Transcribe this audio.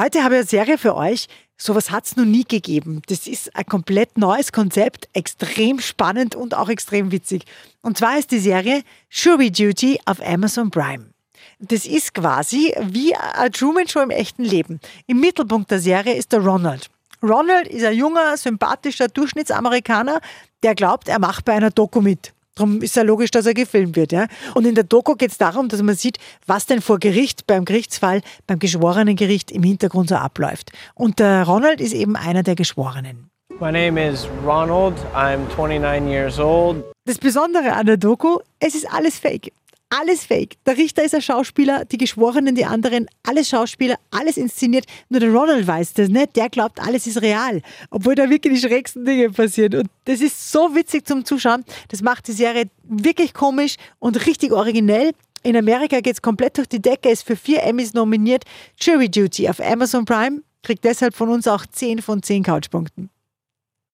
Heute habe ich eine Serie für euch. Sowas hat es noch nie gegeben. Das ist ein komplett neues Konzept, extrem spannend und auch extrem witzig. Und zwar ist die Serie Jury Duty auf Amazon Prime. Das ist quasi wie ein Truman Show im echten Leben. Im Mittelpunkt der Serie ist der Ronald. Ronald ist ein junger, sympathischer Durchschnittsamerikaner, der glaubt, er macht bei einer Doku mit. Darum ist ja logisch, dass er gefilmt wird. Ja? Und in der Doku geht es darum, dass man sieht, was denn vor Gericht, beim Gerichtsfall, beim Geschworenengericht im Hintergrund so abläuft. Und der Ronald ist eben einer der Geschworenen. My name is Ronald. I'm 29 years old. Das Besondere an der Doku, es ist alles fake. Alles fake. Der Richter ist ein Schauspieler, die Geschworenen, die anderen, alles Schauspieler, alles inszeniert. Nur der Ronald weiß das nicht. Der glaubt, alles ist real. Obwohl da wirklich die schrägsten Dinge passieren. Und das ist so witzig zum Zuschauen. Das macht die Serie wirklich komisch und richtig originell. In Amerika geht es komplett durch die Decke, ist für vier Emmys nominiert. Jury Duty auf Amazon Prime kriegt deshalb von uns auch 10 von 10 Couchpunkten.